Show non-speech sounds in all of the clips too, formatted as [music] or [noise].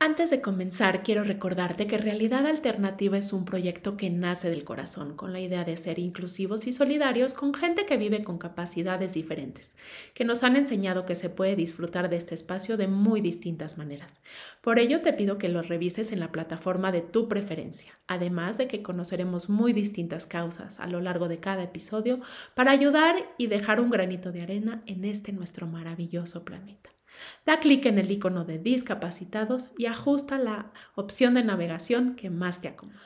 Antes de comenzar, quiero recordarte que Realidad Alternativa es un proyecto que nace del corazón, con la idea de ser inclusivos y solidarios con gente que vive con capacidades diferentes, que nos han enseñado que se puede disfrutar de este espacio de muy distintas maneras. Por ello, te pido que lo revises en la plataforma de tu preferencia, además de que conoceremos muy distintas causas a lo largo de cada episodio para ayudar y dejar un granito de arena en este nuestro maravilloso planeta. Da clic en el icono de discapacitados y ajusta la opción de navegación que más te acomode.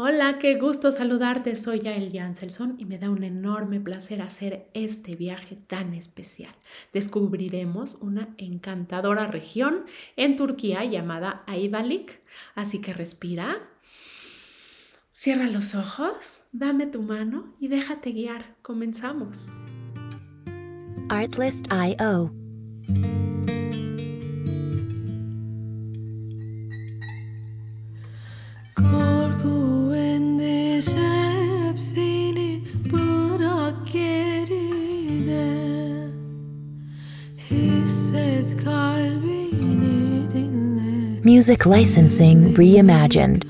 Hola, qué gusto saludarte. Soy Yael Janselson y me da un enorme placer hacer este viaje tan especial. Descubriremos una encantadora región en Turquía llamada Ayvalik. Así que respira, cierra los ojos, dame tu mano y déjate guiar. Comenzamos. Artlist.io Music Licensing Reimagined.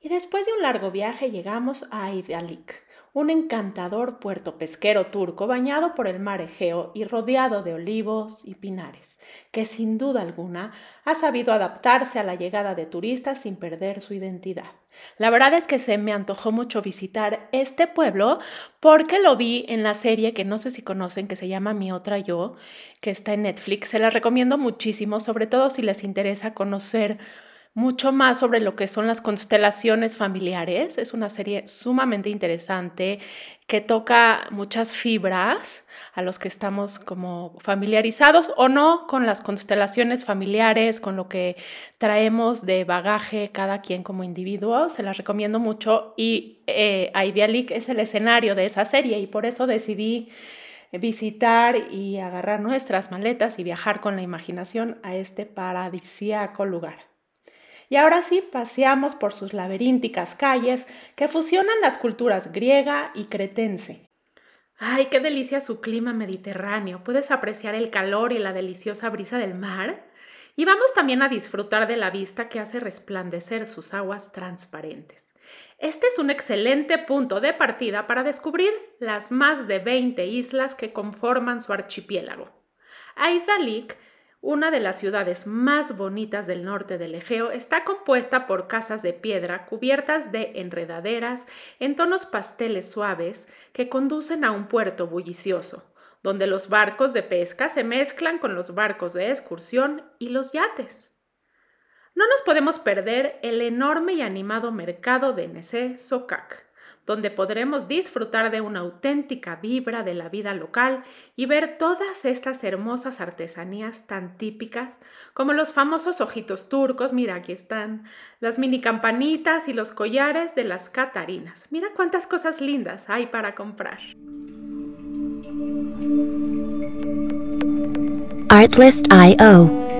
Y después de un largo viaje llegamos a Ayvalik, un encantador puerto pesquero turco bañado por el mar Egeo y rodeado de olivos y pinares, que sin duda alguna ha sabido adaptarse a la llegada de turistas sin perder su identidad. La verdad es que se me antojó mucho visitar este pueblo porque lo vi en la serie que no sé si conocen, que se llama Mi otra yo, que está en Netflix. Se la recomiendo muchísimo, sobre todo si les interesa conocer mucho más sobre lo que son las constelaciones familiares. Es una serie sumamente interesante que toca muchas fibras a los que estamos como familiarizados o no con las constelaciones familiares, con lo que traemos de bagaje cada quien como individuo. Se las recomiendo mucho y eh, es el escenario de esa serie y por eso decidí visitar y agarrar nuestras maletas y viajar con la imaginación a este paradisíaco lugar. Y ahora sí, paseamos por sus laberínticas calles que fusionan las culturas griega y cretense. ¡Ay, qué delicia su clima mediterráneo! Puedes apreciar el calor y la deliciosa brisa del mar. Y vamos también a disfrutar de la vista que hace resplandecer sus aguas transparentes. Este es un excelente punto de partida para descubrir las más de 20 islas que conforman su archipiélago. Aidalik una de las ciudades más bonitas del norte del Egeo, está compuesta por casas de piedra cubiertas de enredaderas en tonos pasteles suaves que conducen a un puerto bullicioso, donde los barcos de pesca se mezclan con los barcos de excursión y los yates. No nos podemos perder el enorme y animado mercado de Nese Sokak, donde podremos disfrutar de una auténtica vibra de la vida local y ver todas estas hermosas artesanías tan típicas como los famosos ojitos turcos, mira aquí están, las mini campanitas y los collares de las catarinas. Mira cuántas cosas lindas hay para comprar. Artlist.io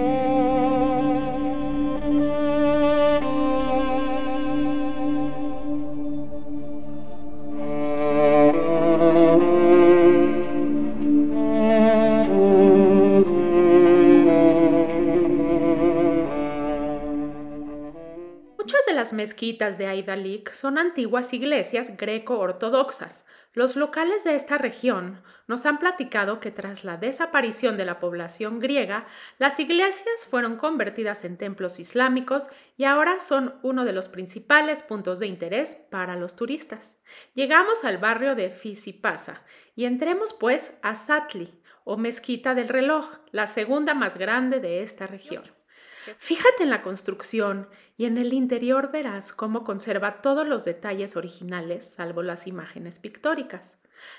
mezquitas de Aidalik son antiguas iglesias greco-ortodoxas. Los locales de esta región nos han platicado que tras la desaparición de la población griega, las iglesias fueron convertidas en templos islámicos y ahora son uno de los principales puntos de interés para los turistas. Llegamos al barrio de Fisipasa y entremos pues a Satli, o Mezquita del Reloj, la segunda más grande de esta región. Fíjate en la construcción y en el interior verás cómo conserva todos los detalles originales, salvo las imágenes pictóricas.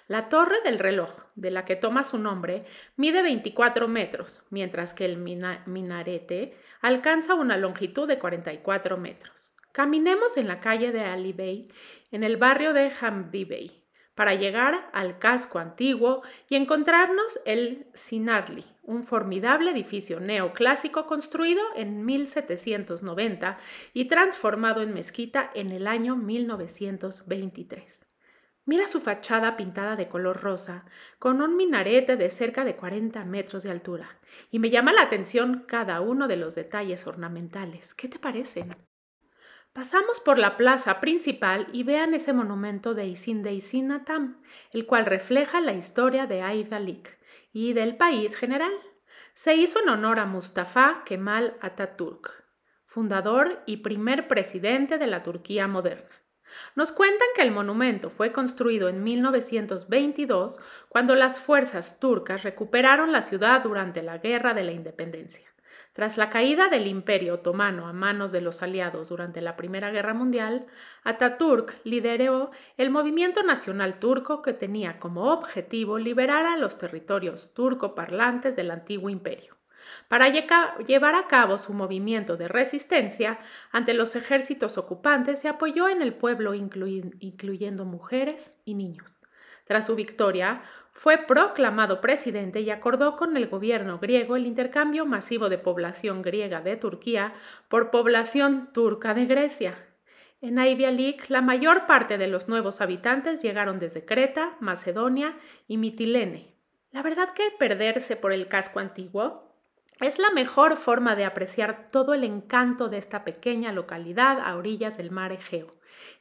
La torre del reloj, de la que toma su nombre, mide 24 metros, mientras que el minarete alcanza una longitud de 44 metros. Caminemos en la calle de Ali Bey, en el barrio de Hamdi para llegar al casco antiguo y encontrarnos el Sinarli, un formidable edificio neoclásico construido en 1790 y transformado en mezquita en el año 1923. Mira su fachada pintada de color rosa, con un minarete de cerca de 40 metros de altura, y me llama la atención cada uno de los detalles ornamentales. ¿Qué te parecen? Pasamos por la plaza principal y vean ese monumento de Isin de Isin Atam, el cual refleja la historia de Aydalik y del país general. Se hizo en honor a Mustafa Kemal Atatürk, fundador y primer presidente de la Turquía moderna. Nos cuentan que el monumento fue construido en 1922 cuando las fuerzas turcas recuperaron la ciudad durante la Guerra de la Independencia. Tras la caída del Imperio otomano a manos de los aliados durante la Primera Guerra Mundial, Ataturk lideró el movimiento nacional turco que tenía como objetivo liberar a los territorios turco-parlantes del antiguo imperio. Para llevar a cabo su movimiento de resistencia ante los ejércitos ocupantes, se apoyó en el pueblo incluyendo mujeres y niños. Tras su victoria, fue proclamado presidente y acordó con el gobierno griego el intercambio masivo de población griega de Turquía por población turca de Grecia. En Aivialik, la mayor parte de los nuevos habitantes llegaron desde Creta, Macedonia y Mitilene. La verdad que perderse por el casco antiguo es la mejor forma de apreciar todo el encanto de esta pequeña localidad a orillas del mar Egeo.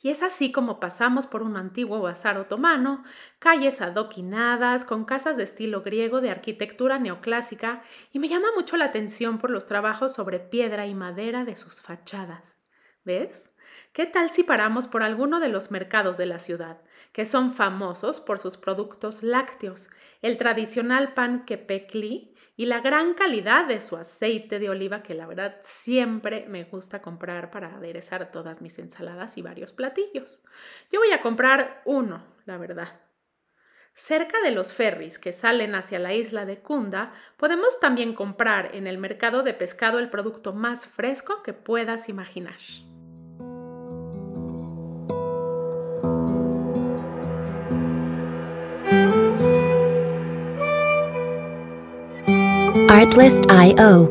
Y es así como pasamos por un antiguo bazar otomano, calles adoquinadas, con casas de estilo griego de arquitectura neoclásica, y me llama mucho la atención por los trabajos sobre piedra y madera de sus fachadas. ¿Ves? ¿Qué tal si paramos por alguno de los mercados de la ciudad, que son famosos por sus productos lácteos, el tradicional pan kepekli, y la gran calidad de su aceite de oliva que la verdad siempre me gusta comprar para aderezar todas mis ensaladas y varios platillos. Yo voy a comprar uno, la verdad. Cerca de los ferries que salen hacia la isla de Kunda, podemos también comprar en el mercado de pescado el producto más fresco que puedas imaginar. Artlist.io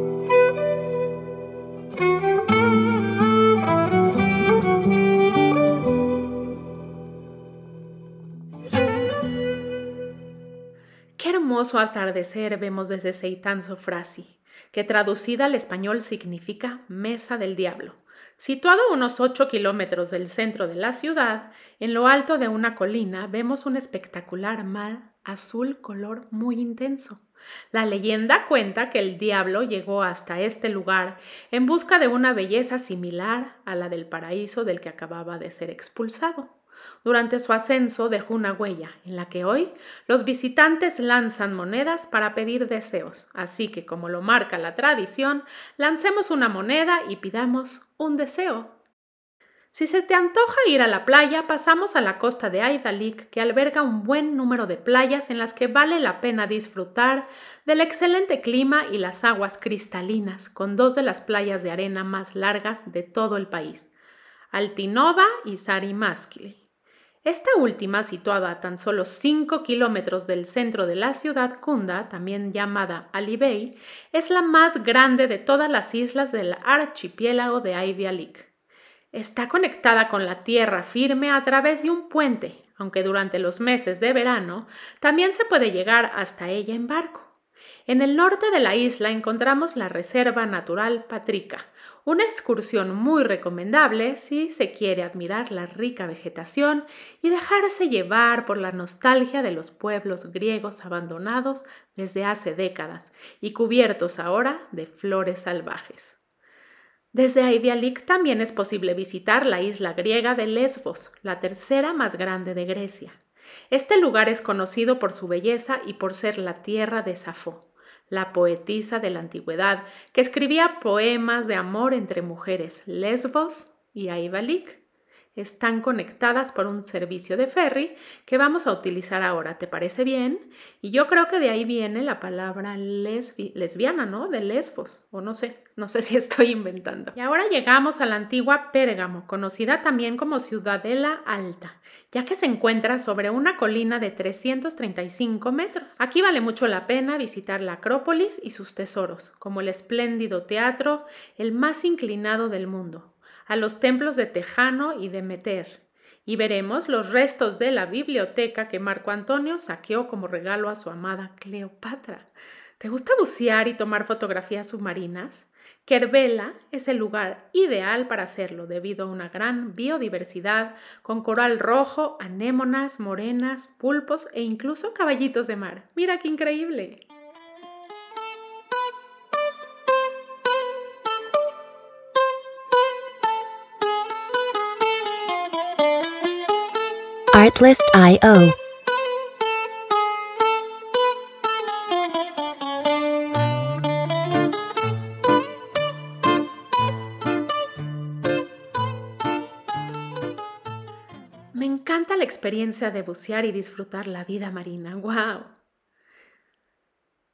Qué hermoso atardecer vemos desde Seitan Sofrasi, que traducida al español significa Mesa del Diablo. Situado a unos 8 kilómetros del centro de la ciudad, en lo alto de una colina vemos un espectacular mar azul color muy intenso. La leyenda cuenta que el diablo llegó hasta este lugar en busca de una belleza similar a la del paraíso del que acababa de ser expulsado. Durante su ascenso dejó una huella en la que hoy los visitantes lanzan monedas para pedir deseos. Así que, como lo marca la tradición, lancemos una moneda y pidamos un deseo. Si se te antoja ir a la playa, pasamos a la costa de Aidalik, que alberga un buen número de playas en las que vale la pena disfrutar del excelente clima y las aguas cristalinas, con dos de las playas de arena más largas de todo el país, Altinova y Sarimaskili. Esta última, situada a tan solo 5 kilómetros del centro de la ciudad Kunda, también llamada Alibey, es la más grande de todas las islas del archipiélago de Aivialik. Está conectada con la tierra firme a través de un puente, aunque durante los meses de verano también se puede llegar hasta ella en barco. En el norte de la isla encontramos la Reserva Natural Patrica, una excursión muy recomendable si se quiere admirar la rica vegetación y dejarse llevar por la nostalgia de los pueblos griegos abandonados desde hace décadas y cubiertos ahora de flores salvajes. Desde Aivialik también es posible visitar la isla griega de Lesbos, la tercera más grande de Grecia. Este lugar es conocido por su belleza y por ser la tierra de Safo, la poetisa de la antigüedad, que escribía poemas de amor entre mujeres Lesbos y Aivialik. están conectadas por un servicio de ferry que vamos a utilizar ahora. ¿Te parece bien? Y yo creo que de ahí viene la palabra lesbiana, ¿no? De Lesbos, o no sé, no sé [laughs] si estoy inventando. Y ahora llegamos a la antigua Pérgamo, conocida también como Ciudadela Alta, ya que se encuentra sobre una colina de 335 metros. Aquí vale mucho la pena visitar la Acrópolis y sus tesoros, como el espléndido teatro, el más inclinado del mundo a los templos de Tejano y de Meter, y veremos los restos de la biblioteca que Marco Antonio saqueó como regalo a su amada Cleopatra. ¿Te gusta bucear y tomar fotografías submarinas? Kerbela es el lugar ideal para hacerlo debido a una gran biodiversidad con coral rojo, anémonas, morenas, pulpos e incluso caballitos de mar. Mira qué increíble. Artlist.io experiencia de bucear y disfrutar la vida marina. ¡Wow!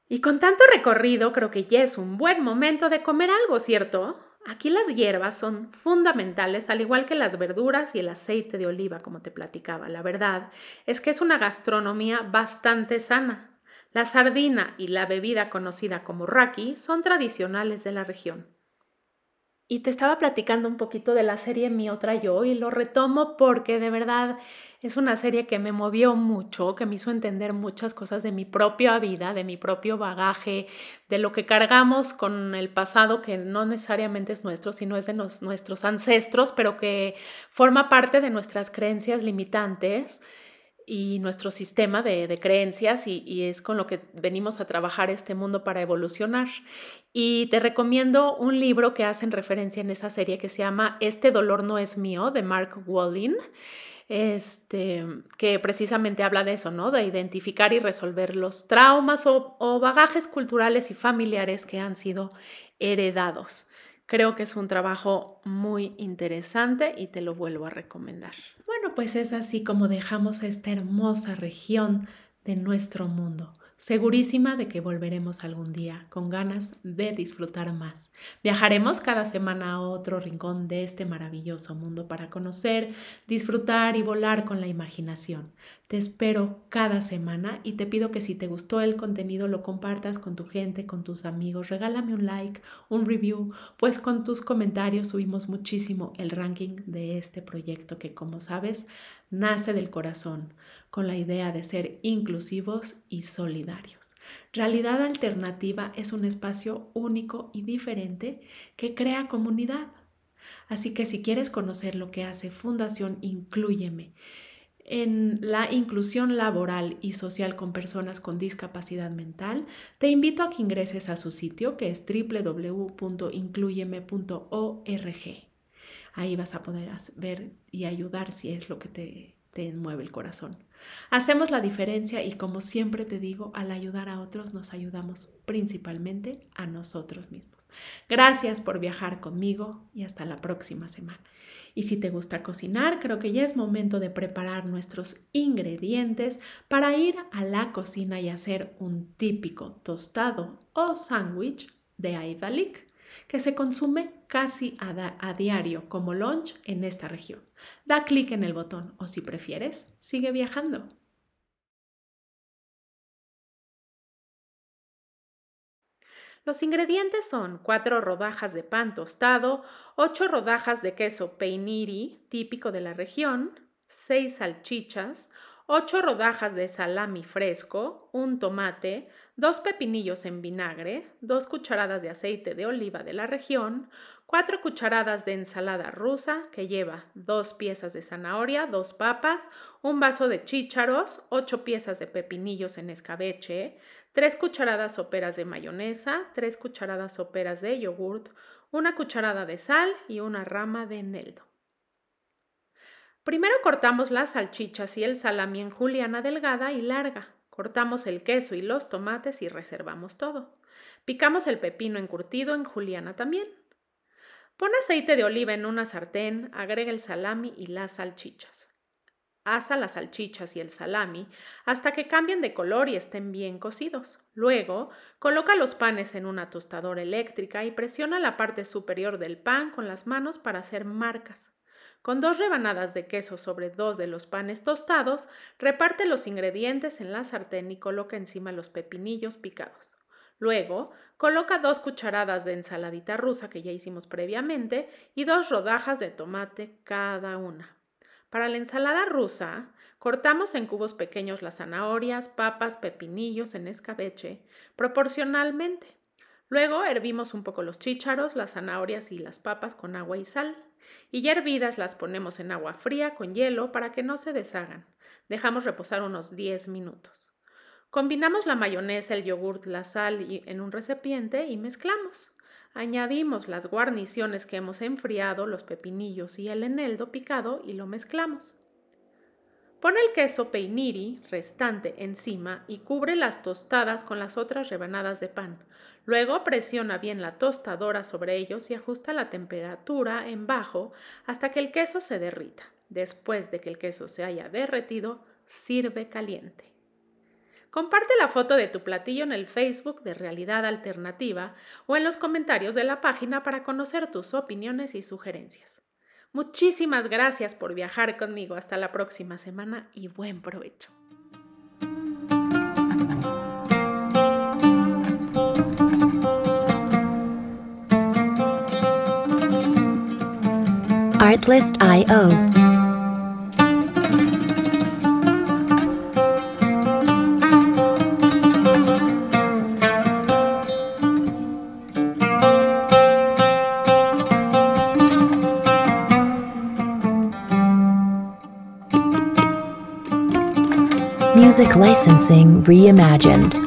Y con tanto recorrido, creo que ya es un buen momento de comer algo, ¿cierto? Aquí las hierbas son fundamentales, al igual que las verduras y el aceite de oliva, como te platicaba. La verdad es que es una gastronomía bastante sana. La sardina y la bebida conocida como raki son tradicionales de la región. Y te estaba platicando un poquito de la serie Mi otra yo y lo retomo porque de verdad es una serie que me movió mucho, que me hizo entender muchas cosas de mi propia vida, de mi propio bagaje, de lo que cargamos con el pasado que no necesariamente es nuestro, sino es de nuestros ancestros, pero que forma parte de nuestras creencias limitantes y nuestro sistema de, creencias y, es con lo que venimos a trabajar este mundo para evolucionar. Y te recomiendo un libro que hacen referencia en esa serie que se llama Este dolor no es mío, de Mark Wallin, este, que precisamente habla de eso, ¿no? De identificar y resolver los traumas o bagajes culturales y familiares que han sido heredados. Creo que es un trabajo muy interesante y te lo vuelvo a recomendar. Bueno, pues es así como dejamos esta hermosa región de nuestro mundo segurísima de que volveremos algún día con ganas de disfrutar más. Viajaremos cada semana a otro rincón de este maravilloso mundo para conocer, disfrutar y volar con la imaginación. Te espero cada semana y te pido que si te gustó el contenido lo compartas con tu gente, con tus amigos. Regálame un like, un review, pues con tus comentarios subimos muchísimo el ranking de este proyecto que como sabes nace del corazón con la idea de ser inclusivos y solidarios. Realidad Alternativa es un espacio único y diferente que crea comunidad. Así que si quieres conocer lo que hace Fundación Incluyeme en la inclusión laboral y social con personas con discapacidad mental, te invito a que ingreses a su sitio que es www.incluyeme.org. Ahí vas a poder ver y ayudar si es lo que te, mueve el corazón. Hacemos la diferencia y como siempre te digo, al ayudar a otros nos ayudamos principalmente a nosotros mismos. Gracias por viajar conmigo y hasta la próxima semana. Y si te gusta cocinar, creo que ya es momento de preparar nuestros ingredientes para ir a la cocina y hacer un típico tostado o sándwich de Aidalik que se consume casi a, diario como lunch en esta región. Da clic en el botón o si prefieres, sigue viajando. Los ingredientes son 4 rodajas de pan tostado, 8 rodajas de queso peiniri, típico de la región, 6 salchichas, 8 rodajas de salami fresco, un tomate, 2 pepinillos en vinagre, 2 cucharadas de aceite de oliva de la región, 4 cucharadas de ensalada rusa que lleva 2 piezas de zanahoria, 2 papas, un vaso de chícharos, 8 piezas de pepinillos en escabeche, 3 cucharadas soperas de mayonesa, 3 cucharadas soperas de yogurt, una cucharada de sal y una rama de eneldo. Primero cortamos las salchichas y el salami en juliana delgada y larga. Cortamos el queso y los tomates y reservamos todo. Picamos el pepino encurtido en juliana también. Pon aceite de oliva en una sartén, agrega el salami y las salchichas. Asa las salchichas y el salami hasta que cambien de color y estén bien cocidos. Luego, coloca los panes en una tostadora eléctrica y presiona la parte superior del pan con las manos para hacer marcas. Con dos rebanadas de queso sobre dos de los panes tostados, reparte los ingredientes en la sartén y coloca encima los pepinillos picados. Luego, coloca dos cucharadas de ensaladita rusa que ya hicimos previamente y dos rodajas de tomate cada una. Para la ensalada rusa, cortamos en cubos pequeños las zanahorias, papas, pepinillos en escabeche, proporcionalmente. Luego hervimos un poco los chícharos, las zanahorias y las papas con agua y sal. Y ya hervidas las ponemos en agua fría con hielo para que no se deshagan. Dejamos reposar unos 10 minutos. Combinamos la mayonesa, el yogurt, la sal en un recipiente y mezclamos. Añadimos las guarniciones que hemos enfriado, los pepinillos y el eneldo picado y lo mezclamos. Pon el queso peiniri restante encima y cubre las tostadas con las otras rebanadas de pan. Luego presiona bien la tostadora sobre ellos y ajusta la temperatura en bajo hasta que el queso se derrita. Después de que el queso se haya derretido, sirve caliente. Comparte la foto de tu platillo en el Facebook de Realidad Alternativa o en los comentarios de la página para conocer tus opiniones y sugerencias. Muchísimas gracias por viajar conmigo. Hasta la próxima semana y buen provecho. Artlist.io Music Licensing Reimagined.